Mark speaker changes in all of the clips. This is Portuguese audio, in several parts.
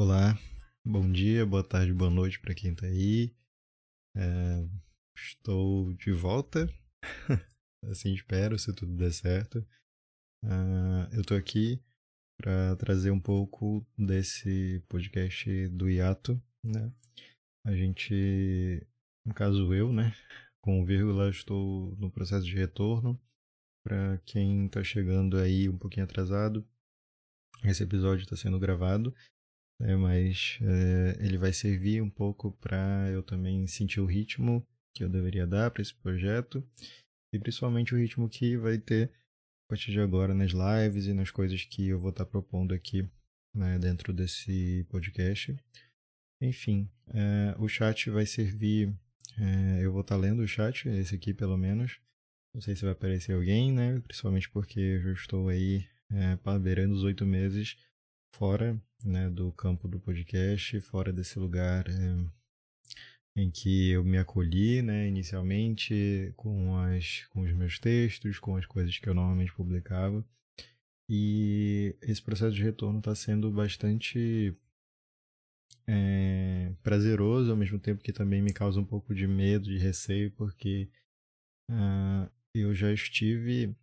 Speaker 1: Olá, bom dia, boa tarde, boa noite para quem está aí. É, estou de volta, assim espero, se tudo der certo. Uh, eu estou aqui para trazer um pouco desse podcast do hiato, né? A gente, no caso eu, né, com vírgula, estou no processo de retorno. Para quem está chegando aí um pouquinho atrasado, esse episódio está sendo gravado né? mas é, ele vai servir um pouco para eu também sentir o ritmo que eu deveria dar para esse projeto e principalmente o ritmo que vai ter a partir de agora nas lives e nas coisas que eu vou estar tá propondo aqui né, dentro desse podcast. Enfim, é, o chat vai servir. É, eu vou estar tá lendo o chat, esse aqui pelo menos. Não sei se vai aparecer alguém, né? Principalmente porque eu estou aí é, beirando os oito meses fora né, do campo do podcast, fora desse lugar é, em que eu me acolhi né, inicialmente com, as, com os meus textos, com as coisas que eu normalmente publicava. E esse processo de retorno está sendo bastante é, prazeroso, ao mesmo tempo que também me causa um pouco de medo, de receio, porque uh, eu já estive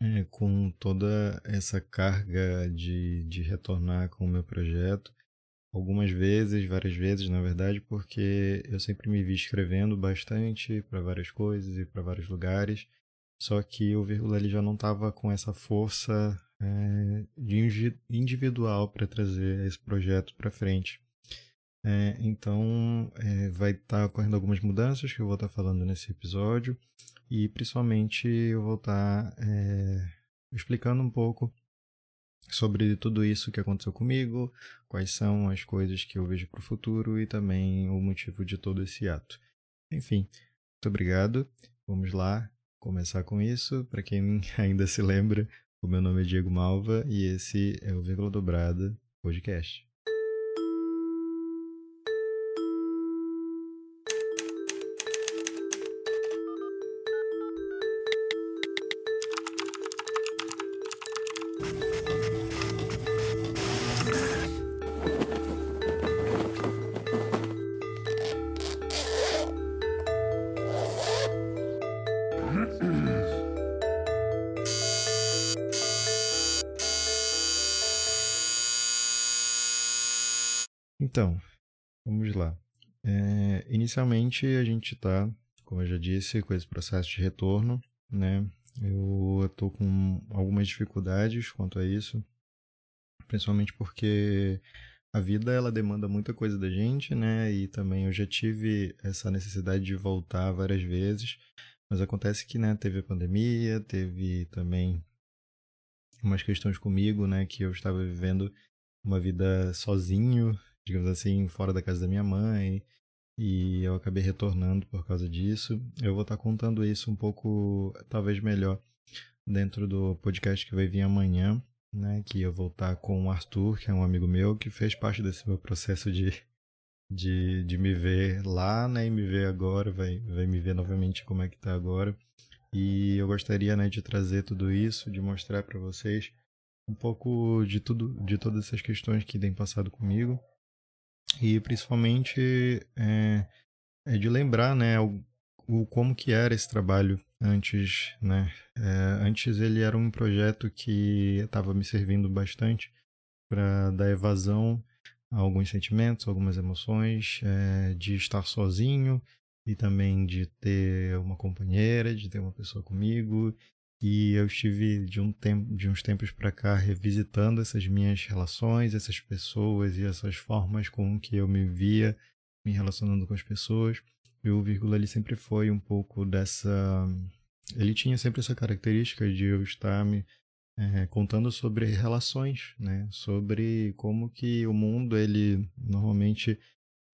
Speaker 1: é, com toda essa carga de, de retornar com o meu projeto, algumas vezes, várias vezes, na verdade, porque eu sempre me vi escrevendo bastante para várias coisas e para vários lugares, só que o vírgula ele já não estava com essa força é, de individual para trazer esse projeto para frente. É, então, é, vai estar tá ocorrendo algumas mudanças que eu vou estar tá falando nesse episódio. E principalmente eu vou estar tá, é, explicando um pouco sobre tudo isso que aconteceu comigo, quais são as coisas que eu vejo para o futuro e também o motivo de todo esse ato. Enfim, muito obrigado. Vamos lá começar com isso. Para quem ainda se lembra, o meu nome é Diego Malva e esse é o Vírgula Dobrada Podcast. Então, vamos lá. É, inicialmente a gente está, como eu já disse, com esse processo de retorno, né? Eu estou com algumas dificuldades quanto a isso, principalmente porque a vida ela demanda muita coisa da gente, né? E também eu já tive essa necessidade de voltar várias vezes, mas acontece que, né, teve a pandemia, teve também umas questões comigo, né, que eu estava vivendo uma vida sozinho, digamos assim, fora da casa da minha mãe, e eu acabei retornando por causa disso. Eu vou estar contando isso um pouco, talvez melhor, dentro do podcast que vai vir amanhã, né? Que eu vou estar com o Arthur, que é um amigo meu, que fez parte desse meu processo de, de, de me ver lá, né? E me ver agora, vai, vai me ver novamente como é que tá agora. E eu gostaria, né, de trazer tudo isso, de mostrar para vocês um pouco de tudo, de todas essas questões que têm passado comigo e principalmente é, é de lembrar, né, o, o, como que era esse trabalho antes, né? É, antes ele era um projeto que estava me servindo bastante para dar evasão a alguns sentimentos, algumas emoções, é, de estar sozinho e também de ter uma companheira, de ter uma pessoa comigo e eu estive de, um tempo, de uns tempos para cá revisitando essas minhas relações, essas pessoas e essas formas com que eu me via me relacionando com as pessoas. E o vírgula ele sempre foi um pouco dessa. Ele tinha sempre essa característica de eu estar me é, contando sobre relações, né? Sobre como que o mundo ele normalmente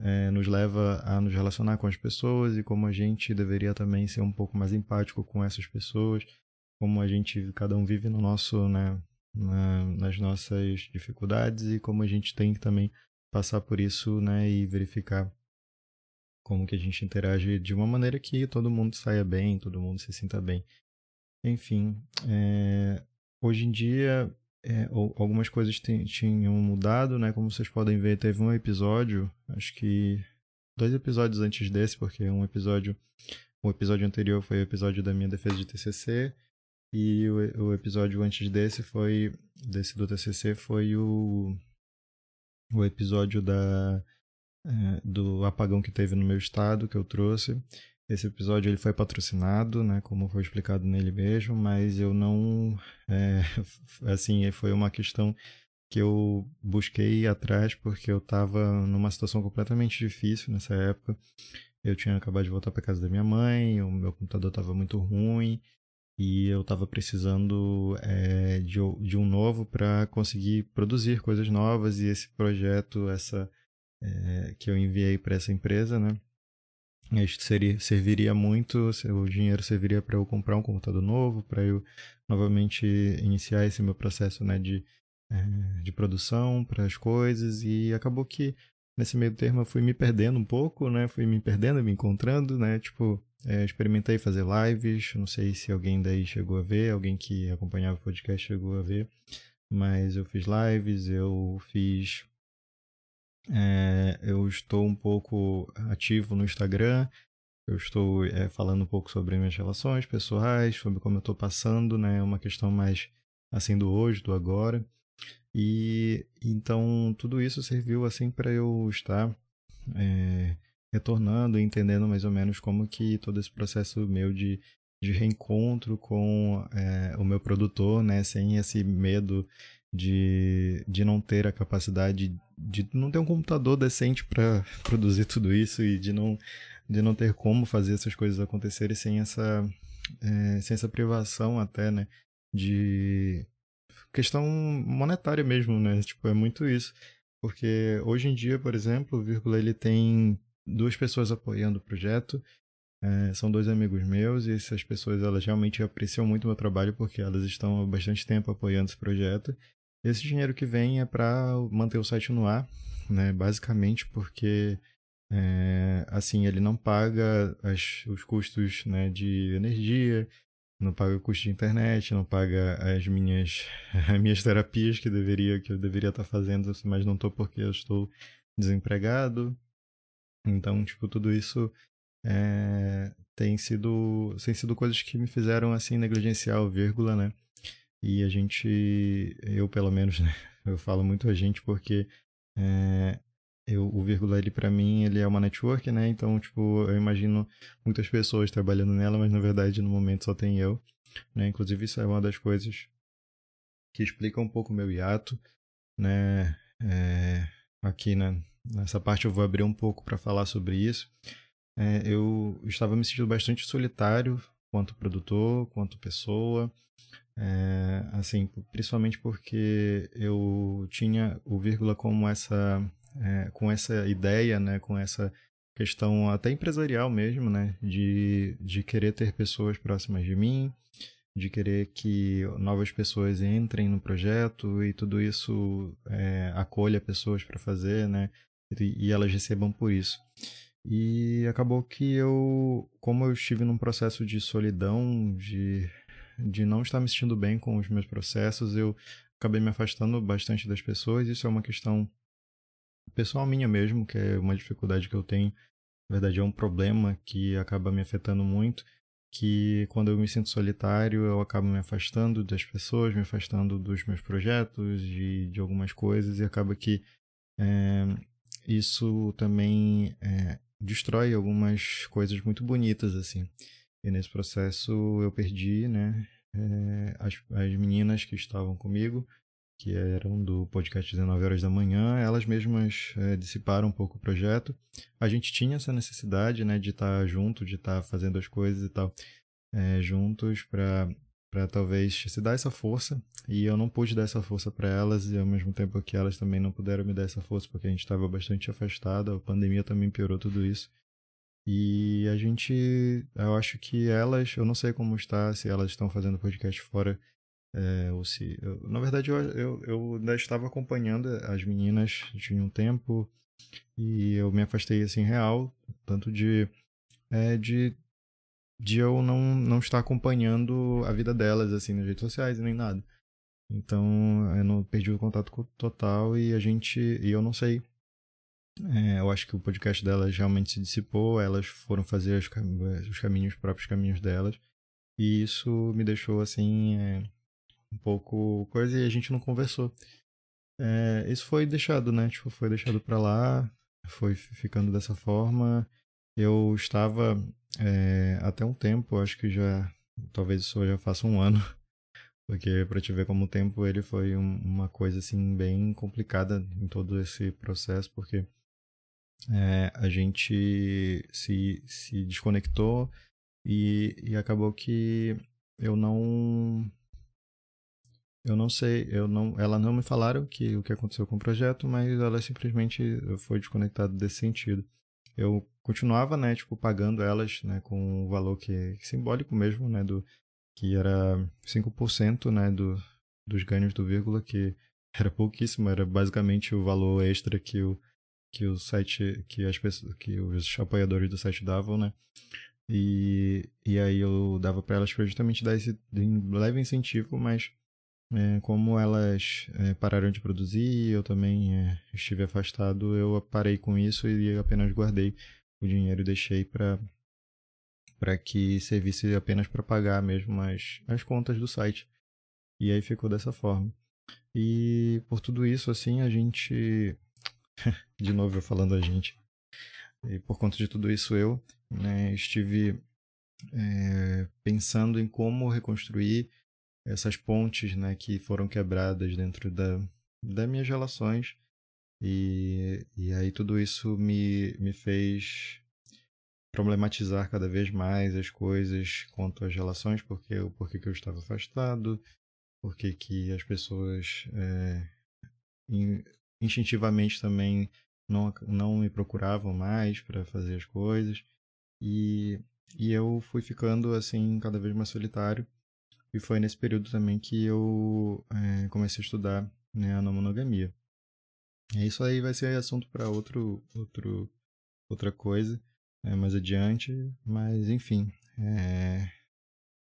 Speaker 1: é, nos leva a nos relacionar com as pessoas e como a gente deveria também ser um pouco mais empático com essas pessoas como a gente, cada um vive no nosso, né, na, nas nossas dificuldades e como a gente tem que também passar por isso, né, e verificar como que a gente interage de uma maneira que todo mundo saia bem, todo mundo se sinta bem. Enfim, é, hoje em dia é, algumas coisas tinham mudado, né? Como vocês podem ver, teve um episódio, acho que dois episódios antes desse, porque um episódio, o episódio anterior foi o episódio da minha defesa de TCC e o, o episódio antes desse foi desse do TCC foi o o episódio da é, do apagão que teve no meu estado que eu trouxe. Esse episódio ele foi patrocinado, né, como foi explicado nele mesmo, mas eu não, é, assim, foi uma questão que eu busquei atrás porque eu estava numa situação completamente difícil nessa época. Eu tinha acabado de voltar para casa da minha mãe, o meu computador estava muito ruim e eu estava precisando é, de, de um novo para conseguir produzir coisas novas e esse projeto, essa é, que eu enviei para essa empresa, né? Isso seria, serviria muito, o dinheiro serviria para eu comprar um computador novo, para eu novamente iniciar esse meu processo né, de, é, de produção para as coisas e acabou que nesse meio termo eu fui me perdendo um pouco, né? Fui me perdendo, me encontrando, né? Tipo, é, experimentei fazer lives, não sei se alguém daí chegou a ver, alguém que acompanhava o podcast chegou a ver, mas eu fiz lives, eu fiz é, eu estou um pouco ativo no Instagram. Eu estou é, falando um pouco sobre minhas relações pessoais, sobre como eu estou passando, né? Uma questão mais assim do hoje, do agora. E então tudo isso serviu assim para eu estar é, retornando, entendendo mais ou menos como que todo esse processo meu de, de reencontro com é, o meu produtor, né? Sem esse medo de, de não ter a capacidade de não ter um computador decente para produzir tudo isso e de não, de não ter como fazer essas coisas acontecerem sem essa, é, sem essa privação até, né? De questão monetária mesmo, né? Tipo, é muito isso. Porque hoje em dia, por exemplo, o Vírgula ele tem duas pessoas apoiando o projeto. É, são dois amigos meus e essas pessoas elas realmente apreciam muito o meu trabalho porque elas estão há bastante tempo apoiando esse projeto esse dinheiro que vem é para manter o site no ar, né? Basicamente porque é, assim ele não paga as, os custos né, de energia, não paga o custo de internet, não paga as minhas as minhas terapias que deveria que eu deveria estar fazendo, mas não estou porque eu estou desempregado. Então, tipo, tudo isso é, tem sido tem sido coisas que me fizeram assim negligenciar vírgula, né? E a gente, eu pelo menos, né, eu falo muito a gente porque é, eu, o vírgula ele para mim ele é uma network, né? Então, tipo, eu imagino muitas pessoas trabalhando nela, mas na verdade no momento só tem eu, né? Inclusive isso é uma das coisas que explica um pouco o meu hiato, né? É, aqui né, nessa parte eu vou abrir um pouco para falar sobre isso. É, eu estava me sentindo bastante solitário quanto produtor, quanto pessoa. É, assim, principalmente porque eu tinha o vírgula como essa, é, com essa ideia, né, com essa questão até empresarial mesmo, né, de, de querer ter pessoas próximas de mim, de querer que novas pessoas entrem no projeto e tudo isso é, acolha pessoas para fazer, né, e, e elas recebam por isso. E acabou que eu, como eu estive num processo de solidão, de de não estar me sentindo bem com os meus processos, eu acabei me afastando bastante das pessoas. Isso é uma questão pessoal minha mesmo, que é uma dificuldade que eu tenho. Na verdade, é um problema que acaba me afetando muito. Que quando eu me sinto solitário, eu acabo me afastando das pessoas, me afastando dos meus projetos, de, de algumas coisas, e acaba que é, isso também é, destrói algumas coisas muito bonitas, assim. E nesse processo eu perdi, né, é, as, as meninas que estavam comigo, que eram do podcast 19 horas da manhã, elas mesmas é, dissiparam um pouco o projeto. A gente tinha essa necessidade, né, de estar tá junto, de estar tá fazendo as coisas e tal, é, juntos para para talvez se dar essa força e eu não pude dar essa força para elas e ao mesmo tempo que elas também não puderam me dar essa força porque a gente estava bastante afastado, a pandemia também piorou tudo isso. E a gente, eu acho que elas, eu não sei como está, se elas estão fazendo podcast fora, é, ou se. Eu, na verdade, eu, eu, eu ainda estava acompanhando as meninas, tinha um tempo, e eu me afastei assim, real, tanto de. É, de de eu não, não estar acompanhando a vida delas, assim, nas redes sociais nem nada. Então eu não perdi o contato total e a gente. E eu não sei. É, eu acho que o podcast delas realmente se dissipou, elas foram fazer os, cam os caminhos, os próprios caminhos delas. E isso me deixou assim. Um pouco coisa e a gente não conversou. É, isso foi deixado, né? Tipo, foi deixado para lá, foi ficando dessa forma. Eu estava é, até um tempo, acho que já, talvez isso já faça um ano, porque para te ver como o tempo ele foi um, uma coisa assim bem complicada em todo esse processo, porque é, a gente se, se desconectou e, e acabou que eu não eu não sei, eu não, ela não me falaram que o que aconteceu com o projeto, mas ela simplesmente foi desconectada desse sentido. Eu continuava, né, tipo, pagando elas, né, com o valor que, que simbólico mesmo, né, do que era 5%, né, do, dos ganhos do vírgula, que era pouquíssimo, era basicamente o valor extra que o que o site, que as pessoas, que os apoiadores do site davam, né? E, e aí eu dava para elas para justamente dar esse leve incentivo, mas é, como elas é, pararam de produzir, eu também é, estive afastado, eu parei com isso e apenas guardei o dinheiro e deixei para para que servisse apenas para pagar mesmo as, as contas do site. E aí ficou dessa forma. E por tudo isso, assim, a gente. de novo eu falando a gente. E por conta de tudo isso, eu né, estive é, pensando em como reconstruir essas pontes né, que foram quebradas dentro da, das minhas relações. E, e aí tudo isso me, me fez problematizar cada vez mais as coisas quanto às relações, porque o porquê que eu estava afastado, porque que as pessoas é, instintivamente também não, não me procuravam mais para fazer as coisas. E, e eu fui ficando assim cada vez mais solitário e foi nesse período também que eu é, comecei a estudar né, a monogamia. E isso aí vai ser assunto para outro, outro, outra coisa é, mais adiante, mas enfim. É,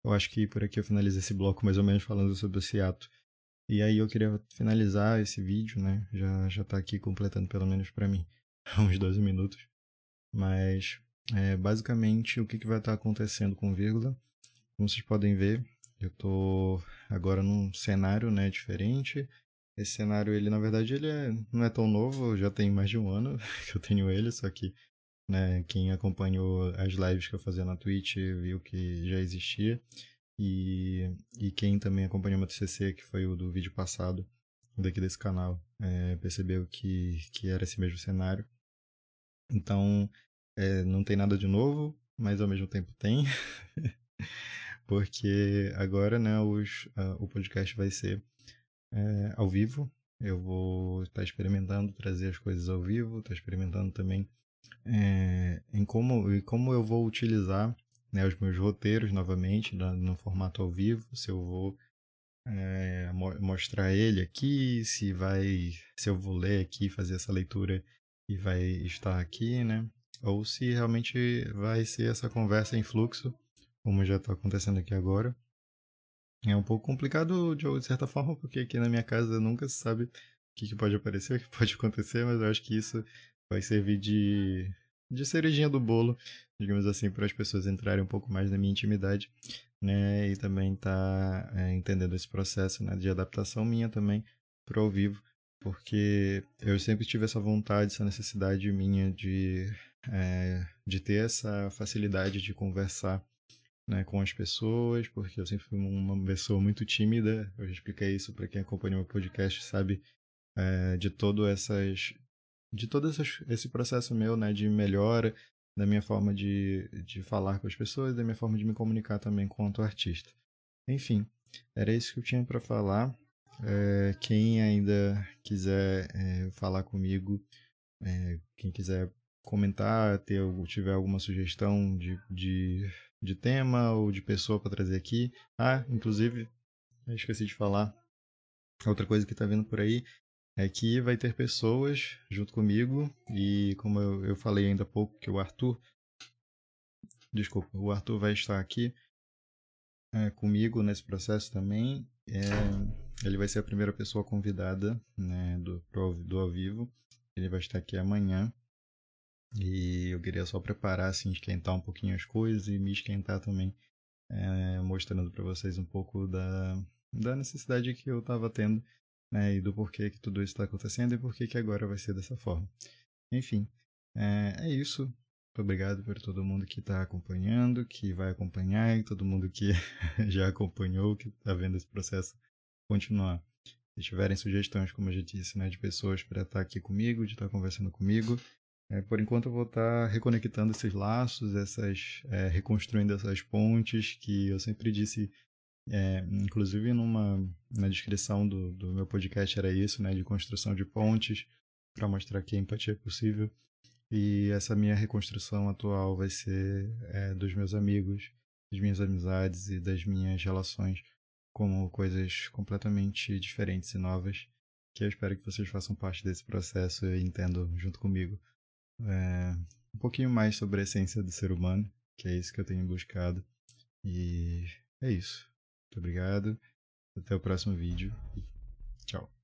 Speaker 1: eu acho que por aqui eu finalizo esse bloco mais ou menos falando sobre esse ato. E aí eu queria finalizar esse vídeo, né? Já já tá aqui completando pelo menos para mim uns 12 minutos. Mas é, basicamente o que, que vai estar tá acontecendo com vírgula, como vocês podem ver, eu tô agora num cenário, né, diferente. Esse cenário, ele na verdade, ele é, não é tão novo, já tem mais de um ano que eu tenho ele, só que, né, quem acompanhou as lives que eu fazia na Twitch viu que já existia. E, e quem também acompanhou meu TCC, que foi o do vídeo passado, daqui desse canal, é, percebeu que, que era esse mesmo cenário. Então, é, não tem nada de novo, mas ao mesmo tempo tem. porque agora, né, os, uh, o podcast vai ser é, ao vivo. Eu vou estar experimentando trazer as coisas ao vivo, estar experimentando também é, em como, e como eu vou utilizar né, os meus roteiros novamente no, no formato ao vivo, se eu vou é, mo mostrar ele aqui, se vai, se eu vou ler aqui, fazer essa leitura e vai estar aqui, né? Ou se realmente vai ser essa conversa em fluxo como já está acontecendo aqui agora. É um pouco complicado de certa forma, porque aqui na minha casa nunca se sabe o que, pode aparecer, o que pode acontecer, mas eu acho que isso vai servir de, de cerejinha do bolo, digamos assim, para as pessoas entrarem um pouco mais na minha intimidade, né? E também tá é, entendendo esse processo né, de adaptação minha também para o vivo, porque eu sempre tive essa vontade, essa necessidade minha de, é, de ter essa facilidade de conversar né, com as pessoas, porque eu sempre fui uma pessoa muito tímida. Eu já expliquei isso para quem acompanha o podcast, sabe, é, de todo essas, de todo essas, esse processo meu, né, de melhora da minha forma de, de falar com as pessoas, da minha forma de me comunicar também quanto artista. Enfim, era isso que eu tinha para falar. É, quem ainda quiser é, falar comigo, é, quem quiser comentar, ter, tiver alguma sugestão de, de de tema ou de pessoa para trazer aqui. Ah, inclusive, esqueci de falar. Outra coisa que está vindo por aí é que vai ter pessoas junto comigo e como eu, eu falei ainda há pouco que o Arthur, desculpa, o Arthur vai estar aqui é, comigo nesse processo também. É, ele vai ser a primeira pessoa convidada né, do, do ao vivo. Ele vai estar aqui amanhã. E eu queria só preparar, assim, esquentar um pouquinho as coisas e me esquentar também, é, mostrando para vocês um pouco da, da necessidade que eu estava tendo né, e do porquê que tudo isso está acontecendo e porquê que agora vai ser dessa forma. Enfim, é, é isso. Muito obrigado por todo mundo que está acompanhando, que vai acompanhar e todo mundo que já acompanhou, que está vendo esse processo continuar. Se tiverem sugestões, como eu já disse, né, de pessoas para estar tá aqui comigo, de estar tá conversando comigo, é, por enquanto eu vou estar tá reconectando esses laços, essas é, reconstruindo essas pontes que eu sempre disse, é, inclusive numa na descrição do, do meu podcast era isso, né, de construção de pontes para mostrar que a empatia é possível. E essa minha reconstrução atual vai ser é, dos meus amigos, das minhas amizades e das minhas relações como coisas completamente diferentes e novas, que eu espero que vocês façam parte desse processo e entendam junto comigo é, um pouquinho mais sobre a essência do ser humano, que é isso que eu tenho buscado. E é isso. Muito obrigado. Até o próximo vídeo. Tchau.